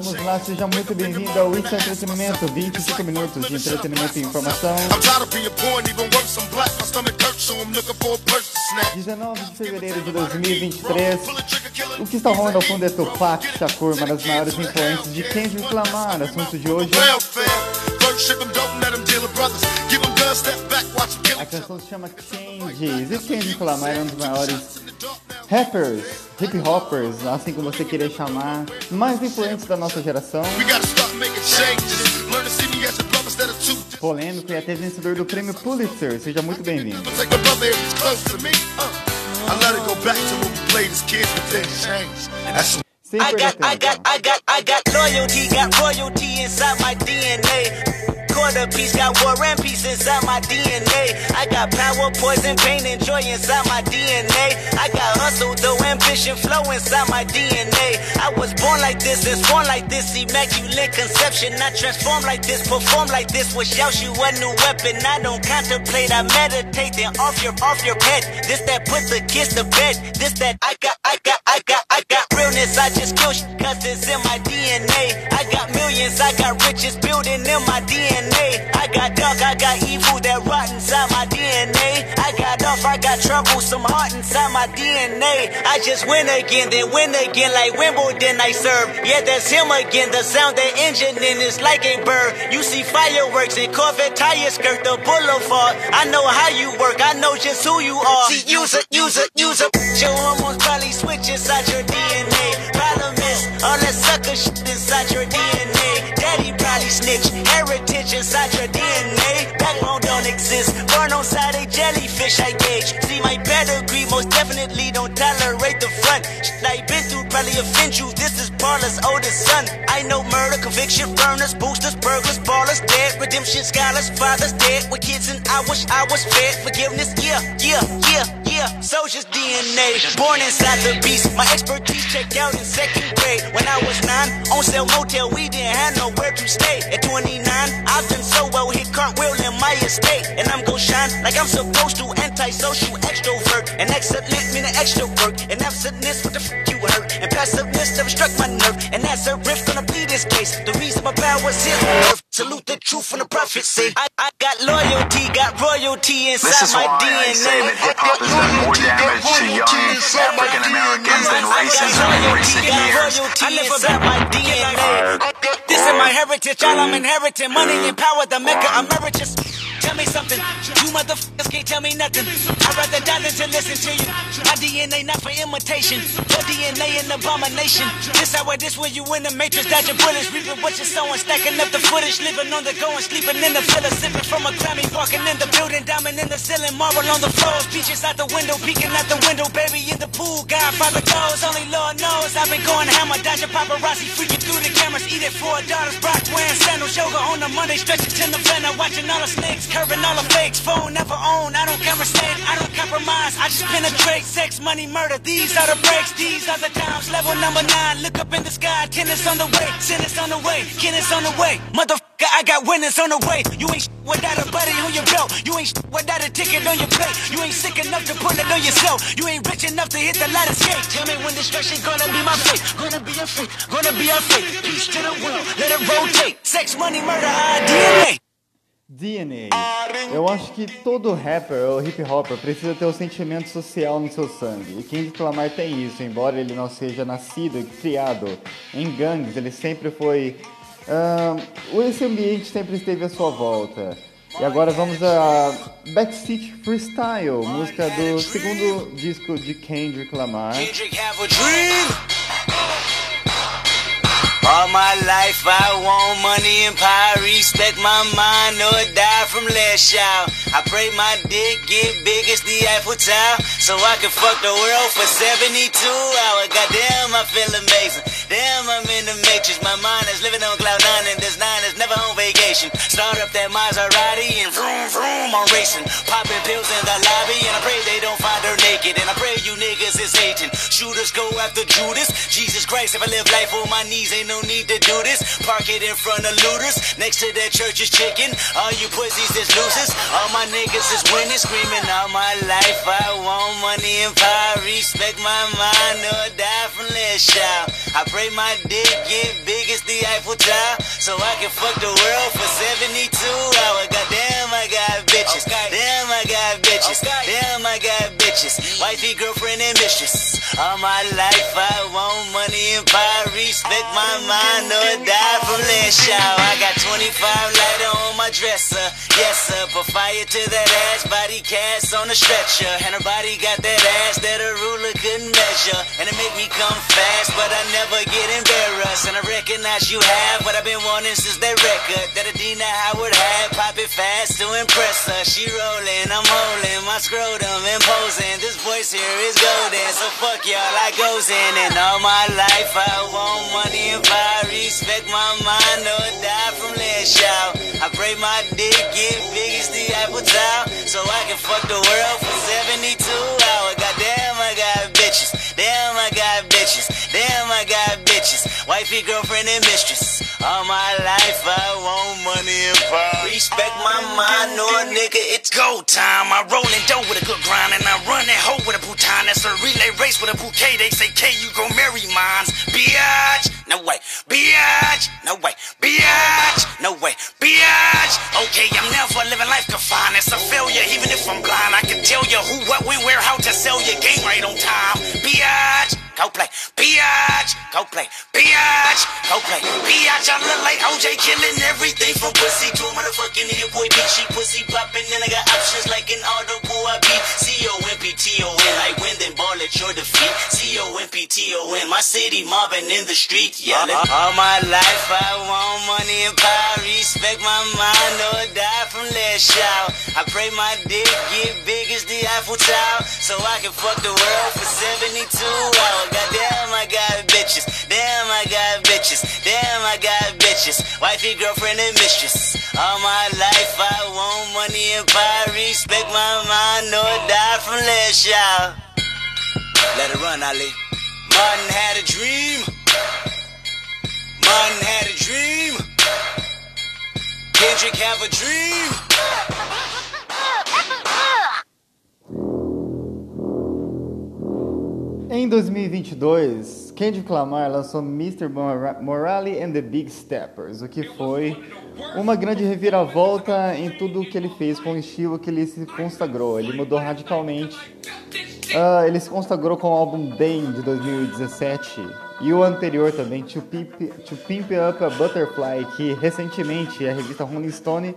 vamos lá, seja muito bem-vindo ao Isso Entretenimento, 25 minutos de entretenimento e informação. 19 de fevereiro de 2023. O que está rolando ao fundo é Tupac Shakur, uma das maiores influências de Kendrick Lamar. Assunto de hoje. A canção se chama Changes e Kendrick Lamar é um dos maiores rappers, hip hoppers, assim como você queria chamar, mais influentes da nossa geração. Polêmico e até vencedor do prêmio Pulitzer. Seja muito bem-vindo. I got, I quarter piece. Got war and peace inside my DNA. I got power, poison, pain, and joy inside my DNA. I got hustle, though, ambition, flow inside my DNA. I was born like this, and born like this. Immaculate conception. I transform like this, perform like this. Wish out you a new weapon. I don't contemplate, I meditate. Then off your, off your head. This that put the kids to bed. This that I got, I got, I got, I got realness. I just kill cause it's in my DNA. I got millions, I got riches building in my DNA. DNA. I got dark, I got evil that rot inside my DNA. I got off, I got trouble, some heart inside my DNA. I just win again, then win again like Wimbledon I serve. Yeah, that's him again. The sound that engine in is like a bird. You see fireworks and Corvette tires skirt the boulevard. I know how you work, I know just who you are. See, use it, use it, use it. Your hormones probably switch inside your DNA. Problem is, all that sucker shit inside your DNA. Daddy snitch, heritage inside your DNA. Backbone don't exist. Burn on side a jellyfish, I gauge. See my pedigree, most definitely don't tolerate the front. Shit I been through probably offend you. This is Paula's oldest son. I know murder, conviction, burners, boosters, burglars, ballers, dead, redemption, scholars, fathers dead. With kids and I wish I was fed. Forgiveness, yeah, yeah, yeah, yeah. Soldier's DNA, born inside the beast. My expertise checked out in second grade. When I was nine, on sale motel, we didn't have nowhere to stay. At 29, I've been so well, hit cartwheel in my estate. And I'm gon' shine like I'm supposed to. Antisocial extrovert. And excellent meaning extra work. And absentness, what the f you hurt. And passiveness never struck my nerve. And that's a riff gonna be this case. The reason my power's here on. Salute the truth and the prophecy. I, I got loyalty, got royalty inside This is my why DNA. I say that hip hop has done more damage to young African Americans than racism in recent years. I live inside my DNA. This is my heritage, all I'm inheriting. Money and power, the mecca emeritus. Tell me something, you motherfuckers can't tell me nothing. I'd rather die than to listen to you. My DNA not for imitation, your DNA an abomination. This how it is when you in the matrix, dodging bullets, reaping what you're sowing, stacking up the footage, living on the go and sleeping in the villa, sipping from a Grammy, walking in the building, diamond in the ceiling, marble on the floors, beaches out the window, peeking out the window, baby in the pool, Godfather goes, only Lord knows. I've been going hammer, dodging paparazzi, freaking through the cameras, eating four daughters, Brock wearing sandals, yoga on the Monday, stretching to November, watching all the snakes, curving all the fakes, phone never own, I don't conversate, I don't compromise, I just penetrate, sex, money, murder, these are the breaks, these are the times, level number nine, look up in the sky, tennis on the way, tennis on the way, tennis on the way, motherfucker, I got winners on the way, you ain't without a buddy on your belt, you ain't without a ticket on your plate, you ain't sick enough to put it on yourself, you ain't rich enough to hit the light escape, tell me when destruction gonna be my fate, gonna be a fate, gonna be a fate, peace to the world, let it rotate, sex, money, murder, our DNA. DNA. Eu acho que todo rapper ou hip hopper precisa ter o sentimento social no seu sangue. E Kendrick Lamar tem isso, embora ele não seja nascido e criado em gangues, ele sempre foi. ahn, esse ambiente sempre esteve à sua volta. E agora vamos a Backseat Freestyle, música do segundo disco de Kendrick Lamar. Kendrick have a dream. All my life I want money and power, respect my mind or die from last child. I pray my dick get big as the Eiffel Tower, so I can fuck the world for 72 hours. Goddamn, I feel amazing. Damn, I'm in the matrix. My mind is living on cloud nine, and this nine is never on vacation. Start up that Maserati and vroom vroom, I'm racing. Popping pills in the lobby, and I pray they don't find her naked. And I pray you niggas is hating. shooters go after Judas. Jesus Christ, if I live life on my knees, ain't no need to do this. Park it in front of looters. Next to that church is chicken. All you pussies is losers. All my niggas is winning, screaming all my life. I want money and power. Respect my mind or die from less shout. I pray my dick get big as the Eiffel Tower. So I can fuck the world for 72 hours. Goddamn, I got bitches. Damn, I got bitches. Damn, Wifey, girlfriend, mistress. All my life I want money and power. Respect my mind or die from less shout. I got 25 lighter on my dresser. Yes, sir. Put fire to that ass. Body cast on a stretcher. And her body got that ass that a ruler couldn't measure. And it make me come fast, but I never get embarrassed. And I recognize you have what I've been wanting since that record that Adina Howard had. Pop it fast to impress her. She rolling, I'm holding my scrotum imposing. This voice here is golden, so fuck y'all, I goes in. And all my life I want money if I Respect my mind or die from less shout. I pray my dick get big as the Eiffel Tower, so I can fuck the world for 72 hours. Goddamn, I got bitches. Damn, I got bitches. Damn, I got bitches. Wifey, girlfriend, and mistress. All my life I want money and power. Respect my mind, no nigga, it's go time. I roll in dough with a good grind, and I run that hoe with a bouton. That's a relay race with a bouquet. They say, K, you gon' marry mines. Biatch, no way. Biatch, no way. Biatch, no way. Biatch. Okay, I'm never living life confined. It's a failure, even if I'm blind. I can tell you who, what, when, where, how to sell your game right on time. Biatch, go play. Biatch, go play. Biatch, go play. Biatch, I look like OJ killing everything from pussy to a motherfucking hit boy bitch. She pussy popping, and I got options like an audible. I beat C-O-M-P-T-O-N. I win, then ball at your defeat. C-O-M-P-T-O-N. My city mobbing in the street, yelling. All my life I want money and power. Respect my mind or die from less shout. I pray my dick get big as the Eiffel Tower, so I can fuck the world for 72 hours. Goddamn, I got bitches. Damn, I got bitches. Damn, I got bitches. Wifey, girlfriend, and mistress. All my life I want money and power. Respect my mind or die from less shout. Let it run, Ali. Martin had a dream. Martin had a dream. Kendrick have a dream. Em 2022, Kendrick Lamar lançou Mr. Mora- Morale and the Big Steppers, o que foi uma grande reviravolta em tudo que ele fez com o estilo que ele se consagrou. Ele mudou radicalmente. Ah, ele se consagrou com o álbum Dame de 2017 e o anterior também, To Pimp, to Pimp Up a Butterfly, que recentemente a revista Rolling Stone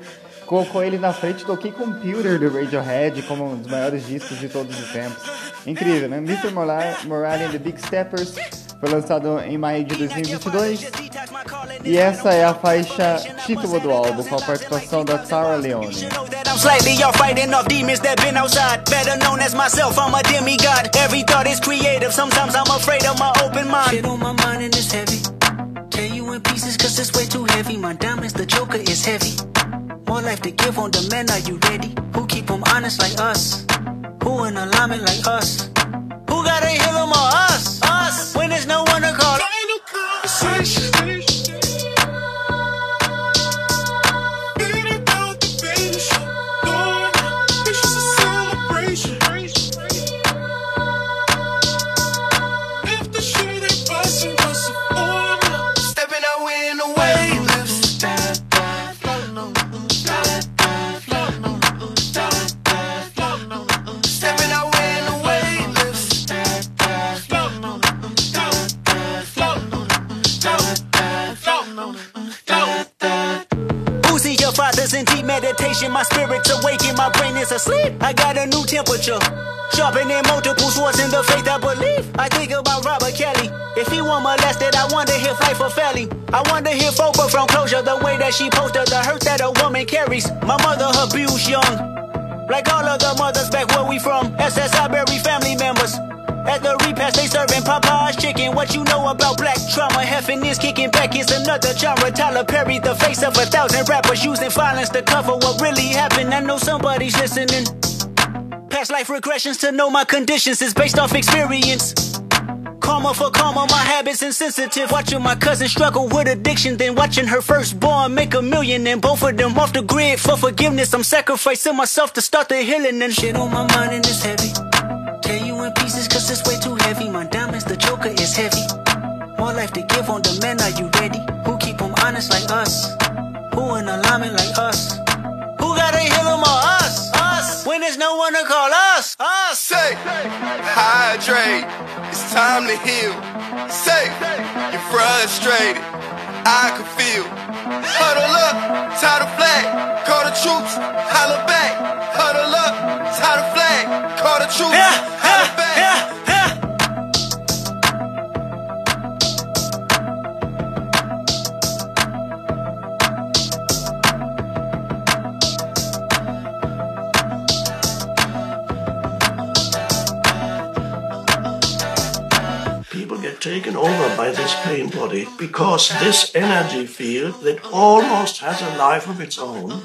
colocou ele na frente do OK Computer do Radiohead como um dos maiores discos de todos os tempos. Incrível, né? Mr. Morale, Morale and the Big Steppers foi lançado em maio de 2022 e essa é a faixa título do álbum com a participação da Sarah Leone. I'm slightly off fighting off demons that been outside. Better known as myself, I'm a demigod. Every thought is creative, sometimes I'm afraid of my open mind. Shit on my mind and it's heavy. Tear you in pieces cause it's way too heavy. My diamonds, the joker is heavy. More life to give on demand, are you ready? Who keep them honest like us? Who in alignment like us? Who gotta hear them or us? Us. When there's no one to call. Will want to hear Oprah from closure, the way that she posted the hurt that a woman carries. My mother abused young. Like all other mothers back where we from. SSI Berry family members. At the repast, they serving Popeye's chicken. What you know about black trauma? Heffing is kicking back. It's another genre. Tyler Perry, the face of a thousand rappers using violence to cover what really happened. I know somebody's listening. Past life regressions to know my conditions is based off experience. Karma for karma. My habits insensitive. Watching my cousin struggle with addiction, then watching her firstborn make a million, and both of them off the grid for forgiveness. I'm sacrificing myself to start the healing, and shit on my mind and it's heavy. Tear you in pieces cause it's way too heavy. My diamonds, the joker is heavy. More life to give on demand, are you ready? Who keep them honest like us? Who in alignment like us? Who gotta heal them or us? Us! When there's no one to call us? Us! Say, hydrate. It's time to heal. Say, you're frustrated. I can feel. Huddle up, tie the flag. Call the troops, holla back. Huddle up, tie the flag. Call the troops, yeah, back. Taken over by this pain body because this energy field that almost has a life of its own,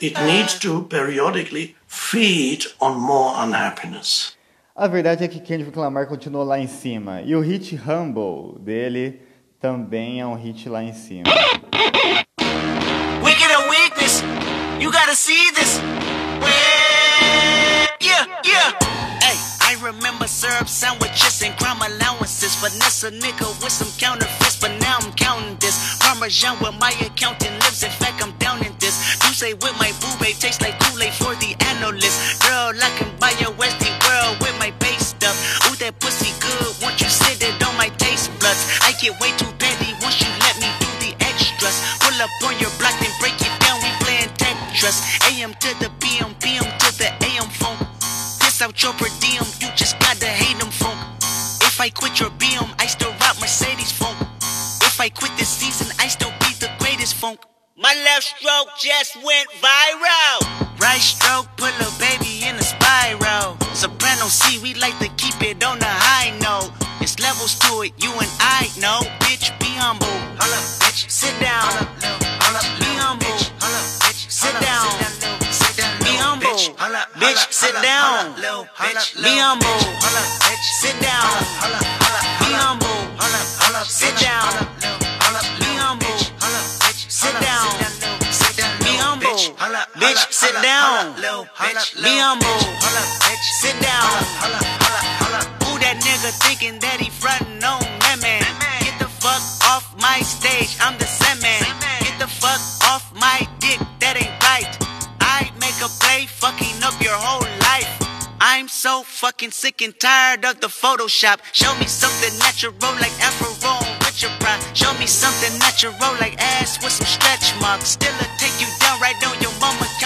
it needs to periodically feed on more unhappiness. A verdade é que Kendrick Lamar continua lá em cima. E o hit Humble dele também é um hit lá em cima. Wicked and weakness. You gotta see this. Yeah, yeah. Hey, I remember syrup sandwiches and crime allowances. Finesse a nigga with some counterfeits, but now I'm counting this. Parmesan where my accountant lives. In fact, I'm down in this. You say with my boo tastes like Kool-Aid for the just went viral. Right stroke put a baby in a spiral. Soprano C, we like to keep it on the high note. It's levels to it, you and I know. Bitch, be humble. Holla, bitch, sit down. Be humble. Bitch, Sit down. Be humble. Bitch, sit down. Be humble. Sit down. Be humble. Sit down. Bitch, sit down. Be humble. Sit down. Who that nigga thinking that he frontin' on that man? Get the fuck off my stage, I'm the Sandman. Get the fuck off my dick, that ain't right. I make a play, fucking up your whole life. I'm so fucking sick and tired of the Photoshop. Show me something natural like Afro with your pride. Show me something natural like ass with some stretch marks. Still a take you down right on your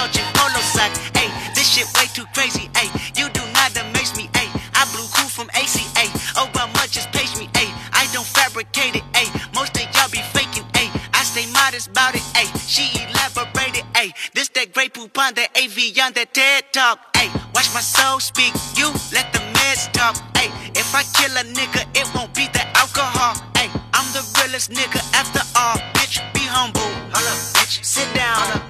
polo socks. Hey, this shit way too crazy. Hey, you do not amaze me. Hey, I blew cool from ACA. Obama just page me. Hey, I don't fabricate it. Hey, most of y'all be faking. Hey, I stay modest about it. Hey, she elaborated. Hey, this that Grey Poupon on that Evian on that TED talk. Hey, watch my soul speak. You let the meds talk. Hey, if I kill a nigga, it won't be the alcohol. Hey, I'm the realest nigga after all. Bitch, be humble. Holla, bitch, sit down.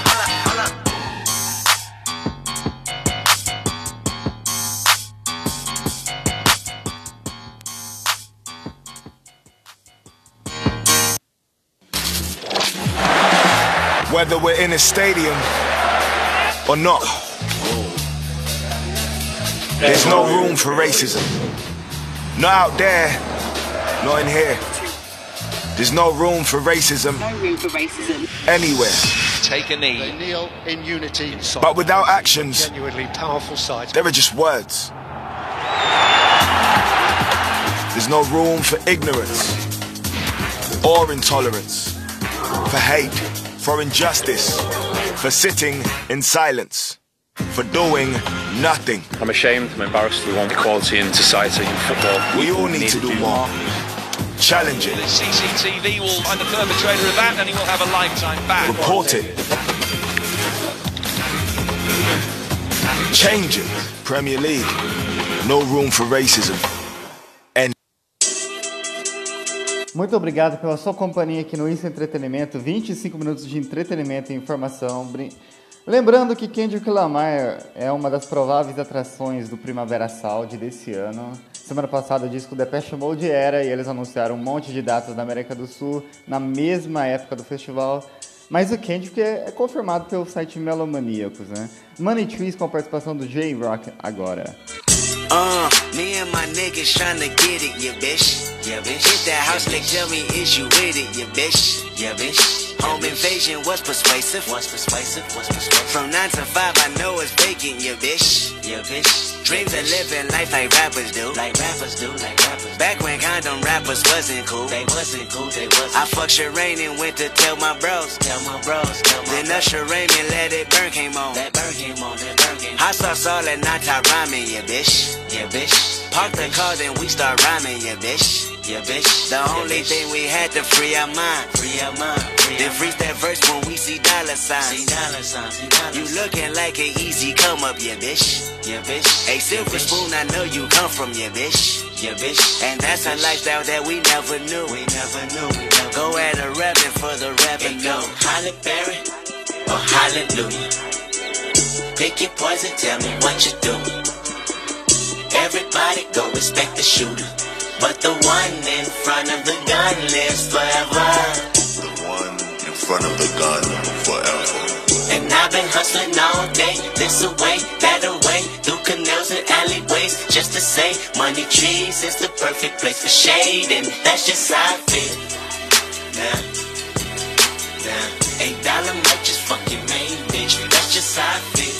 Whether we're in a stadium or not. There's no room for racism. Not out there, not in here. There's no room for racism No room for racism. anywhere. Take a knee. They kneel in unity. But without actions, genuinely powerful sight. there are just words. There's no room for ignorance or intolerance, for hate, for injustice, for sitting in silence, for doing nothing. I'm ashamed, I'm embarrassed. We want equality in society, in football. We all need to do more. Challenge The it, CCTV will find the perpetrator of that and he will have a lifetime ban. report it, Changing. Premier League. No room for racism. Muito obrigado pela sua companhia aqui no Isso Entretenimento. 25 minutos de entretenimento e informação. Lembrando que Kendrick Lamar é uma das prováveis atrações do Primavera Sound desse ano. Semana passada o disco Depeche Mode era e eles anunciaram um monte de datas da América do Sul na mesma época do festival. Mas o Kendrick é, é confirmado pelo site Melomaníacos, né? Money Trees com a participação do J-Rock agora. Uh, me and my niggas tryna get it, yeah, bitch. Yeah, bitch. Hit that house, they tell me, is you with it, yeah, bitch. Yeah, bitch. Home invasion was persuasive. Was persuasive, was persuasive. From 9 to 5, I know it's vacant, yeah, bitch. Yeah, bitch. Dreams of living life like rappers do. Like rappers do, like rappers. Back when condom rappers wasn't cool. They wasn't cool, they wasn't I fucked Sherane and went to tell my bros. Tell my bros, tell my Then Usher Raymond let it burn came on. That burn came on, that burn came on. Hot sauce all that night top rhyming, yeah, bitch. Yeah, bitch. Park the car, then we start rhyming, yeah, bitch. Yeah, bitch. The only thing we had to free our mind. Free our mind. Free Then freeze that verse when we see dollar signs. See dollar signs. See dollar you looking like an easy come up, yeah, bitch. Yeah, bitch. A silver spoon, I know you come from, yeah, bitch. Yeah, bitch. And that's a lifestyle that we never knew. We never knew. We never go at a rabbit for the revenue. Go Halle Berry or Hallelujah. Pick your poison, tell me what you do. Everybody go respect the shooter. But the one in front of the gun lives forever. The one in front of the gun forever. And I've been hustling all day, this away, that away, through canals and alleyways, just to say, money trees is the perfect place for shade, and that's just how I feel. Nah, nah, eight dollar might just fuck your main bitch, that's just how I feel.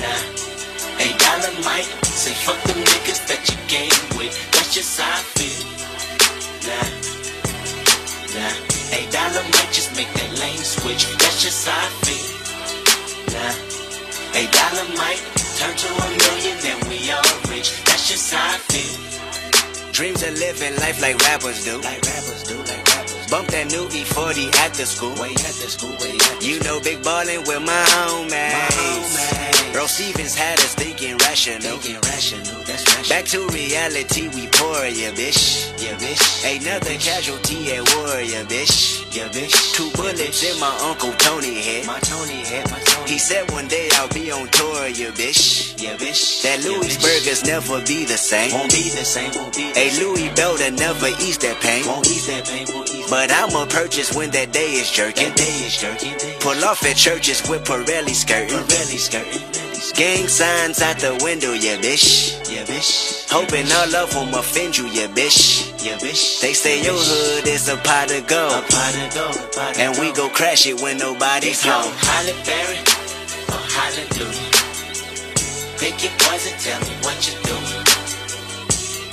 Nah, eight dollar might say fuck them niggas that you game with, just how I feel. Nah, nah, eight dollar might just make that lane switch, that's just how I feel. Nah, eight dollar might turn to a million, then we all rich, that's just how I feel. Dreams of living life like rappers do. Like rappers do, like. Bump that new E-40 at the school. Way at the school, way at the You know, big ballin' with my homies. My homies. Earl Stevens had us thinking rational. Thinking rational, that's rational. Back to reality, we pour, yeah, bitch. Yeah, bitch. Ain't nothing casualty at war, yeah, bitch. Yeah, bitch. Two bullets in my Uncle Tony head. My Tony head, my Tony He said one day I'll be on tour, yeah, bitch. Yeah, bitch. That Louis burgers never be the same. Won't be the same, won't be the A Louis Belder never ease that pain. Won't ease that pain, won't ease But I'ma purchase when that day is jerking. That day is jerking. Pull off at churches with Pirelli skirting. Pirelli skirting. Gang signs out the window, yeah, bitch. Yeah, bitch. Hoping all of them offend you, yeah, bitch. Yeah, bitch. They say your hood is a pot of gold. A pot of gold. pot of And we go crash it when nobody's home. Halle Berry or Hallelujah. Pick your poison, tell me what you do.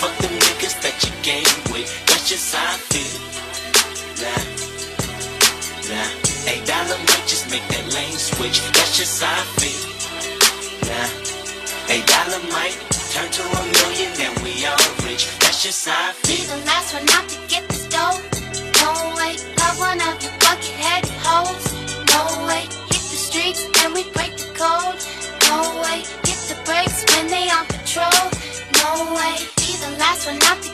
Fuck them niggas that you game with, that's just how I feel. Nah. Nah, eight dollar might just make that lane switch. That's just how I feel. Nah, eight dollar might turn to a million, then we all rich. That's just how I Be feel. the last one out to get the stove. No way, not one of you bucket headed hoes. No way, hit the streets and we break the code. No way, hit the brakes when they on patrol. No way, be one out to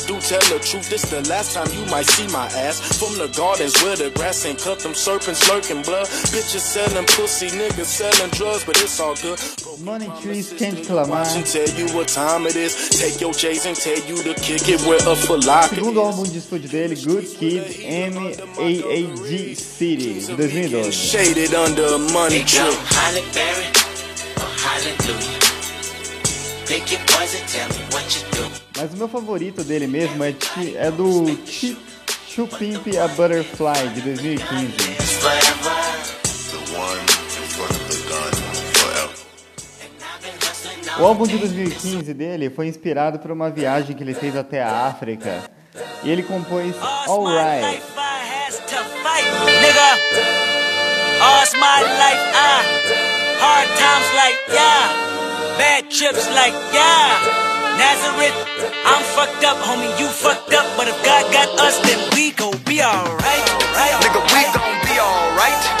do tell the truth, this the last time you might see my ass. From the gardens where the grass ain't cut, them serpents lurking blood. Bitches selling pussy, niggas selling drugs, but it's all good. Money Trees, Kendrick Lamar. Watch and tell you what time it is. Take your J's and tell you to kick it where a falafel Segundo álbum de estúdio dele, Good Kid, M.A.A.D City, de 2012. Shaded under money They go tree. Mas o meu favorito dele mesmo é, é do Chi- Chu Pimp a Butterfly, de 2015. Forever. The one in front of the gun forever. O álbum de 2015 dele foi inspirado por uma viagem que ele fez até a África. E ele compôs Alright. All's my life, I. Hard times like, yeah. Bad trips like, yeah. Nazareth, I'm fucked up, homie, you fucked up. But if God got us, then we gon' be alright. Right, Nigga, we gon' be alright.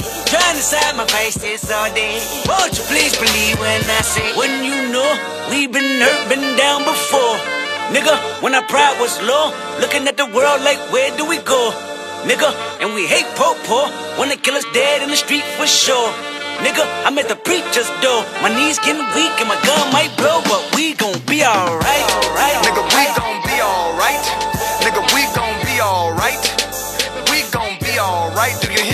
Trying to side my face this all day. Won't you please believe when I say, when you know we've been hurt, been down before. Nigga, when our pride was low, looking at the world like, where do we go? Nigga, and we hate po po they kill us dead in the street for sure. Nigga, I'm at the preacher's door. My knees getting weak and my gun might blow, but we gon' be alright. Alright, Nigga, we gon' be alright. Nigga, we gon' be alright. We gon' be alright. Do you hear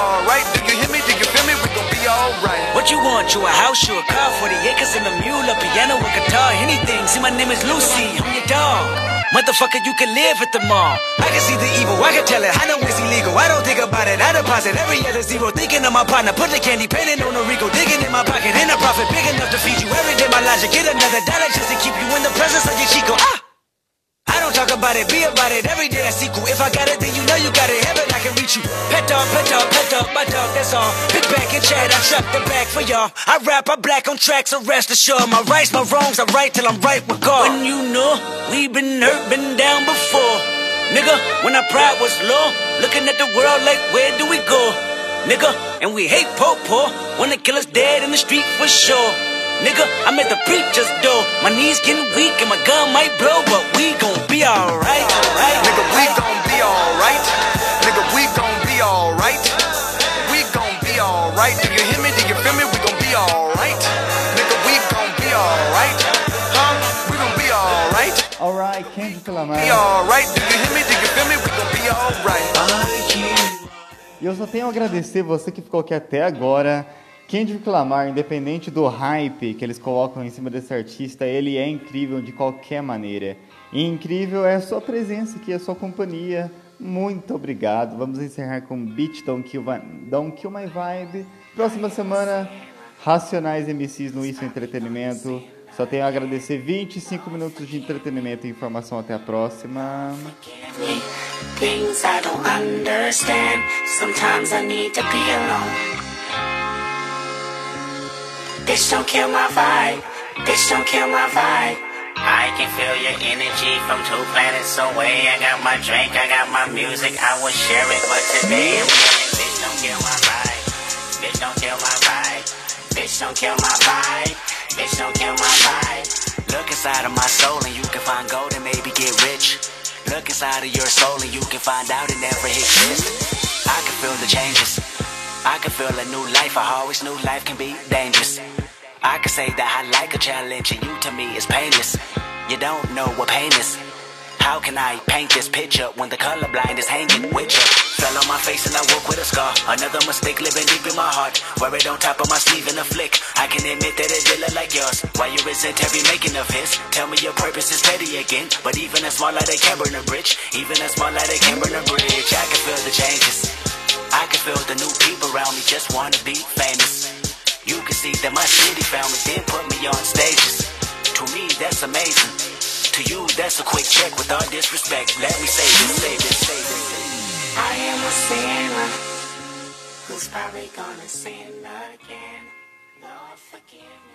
alright. Do you hear me? Do you feel me? We gon' be alright. What you want? You a house, you a car, 40 acres and a mule, a piano, a guitar, anything. See, my name is Lucy, I'm your dog. Motherfucker, you can live at the mall. I can see the evil, I can tell it. I know it's illegal. I don't think about it. I deposit every other zero. Thinking of my partner, put the candy, painting on a Rico, digging in my pocket, in a profit big enough to feed you every day. My logic, get another dollar just to keep you in the presence of your Chico. Ah! I don't talk about it, be about it. Every day I see cool. If I got it, then you know you got it. Heaven, I can reach you. Pet dog, pet dog, pet dog, my dog, that's all. Pick back and chat, I chuck the bag for y'all. I rap, I black on tracks, so rest assured. My rights, my wrongs, I right till I'm right with God. When you know we been hurt, been down before. Nigga, when our pride was low, looking at the world like, where do we go? Nigga, and we hate po po when they kill us dead in the street for sure. Nigga, I'm at the preacher's door. My knees getting weak and my gun might blow, but we gon' be alright. Alright. Nigga, we gon' be alright. Nigga, we gon' be alright. We gon' be alright. Do you hear me? Do you feel me? We gon' be alright. Nigga, we gon' be alright. Huh? We gon' be alright. Alright, Kendrick Lamar. Be alright. Do you hear me? Do you feel me? We gon' be alright. E eu só tenho a agradecer você que ficou aqui até agora. Kendrick Lamar, independente do hype que eles colocam em cima desse artista, ele é incrível de qualquer maneira. E incrível é a sua presença aqui, a sua companhia. Muito obrigado. Vamos encerrar com Beat Don't Kill, Don't Kill My Vibe. Próxima semana, Racionais MCs no Isso Entretenimento. Só tenho a agradecer 25 minutos de entretenimento e informação. Até a próxima. Things I don't understand. Sometimes I need to be alone. This don't kill my vibe. Bitch, don't kill my vibe. I can feel your energy from two planets away. I got my drink, I got my music, I will share it. But today bitch, don't kill my vibe. Bitch, don't kill my vibe. Bitch, don't kill my vibe. Bitch, don't kill my vibe. Look inside of my soul and you can find gold and maybe get rich. Look inside of your soul and you can find out it never exists. I can feel the changes. I can feel a new life. I always knew life can be dangerous. I can say that I like a challenge and you to me is painless. You don't know what pain is. How can I paint this picture when the colorblind is hanging with you? Fell on my face and I woke with a scar. Another mistake living deep in my heart. Wear it on top of my sleeve in a flick. I can admit that it did look like yours. Why you resent every making of his? Tell me your purpose is petty again. But even a small light, they can burn a bridge. Even a small light, they can burn a bridge. I can feel the changes. I can feel the new people around me just wanna be famous. You can see that my city found me, then put me on stages. To me, that's amazing. To you, that's a quick check with all disrespect. Let me say this, say this, say this. I am a sinner who's probably gonna sin again. Lord, forgive me.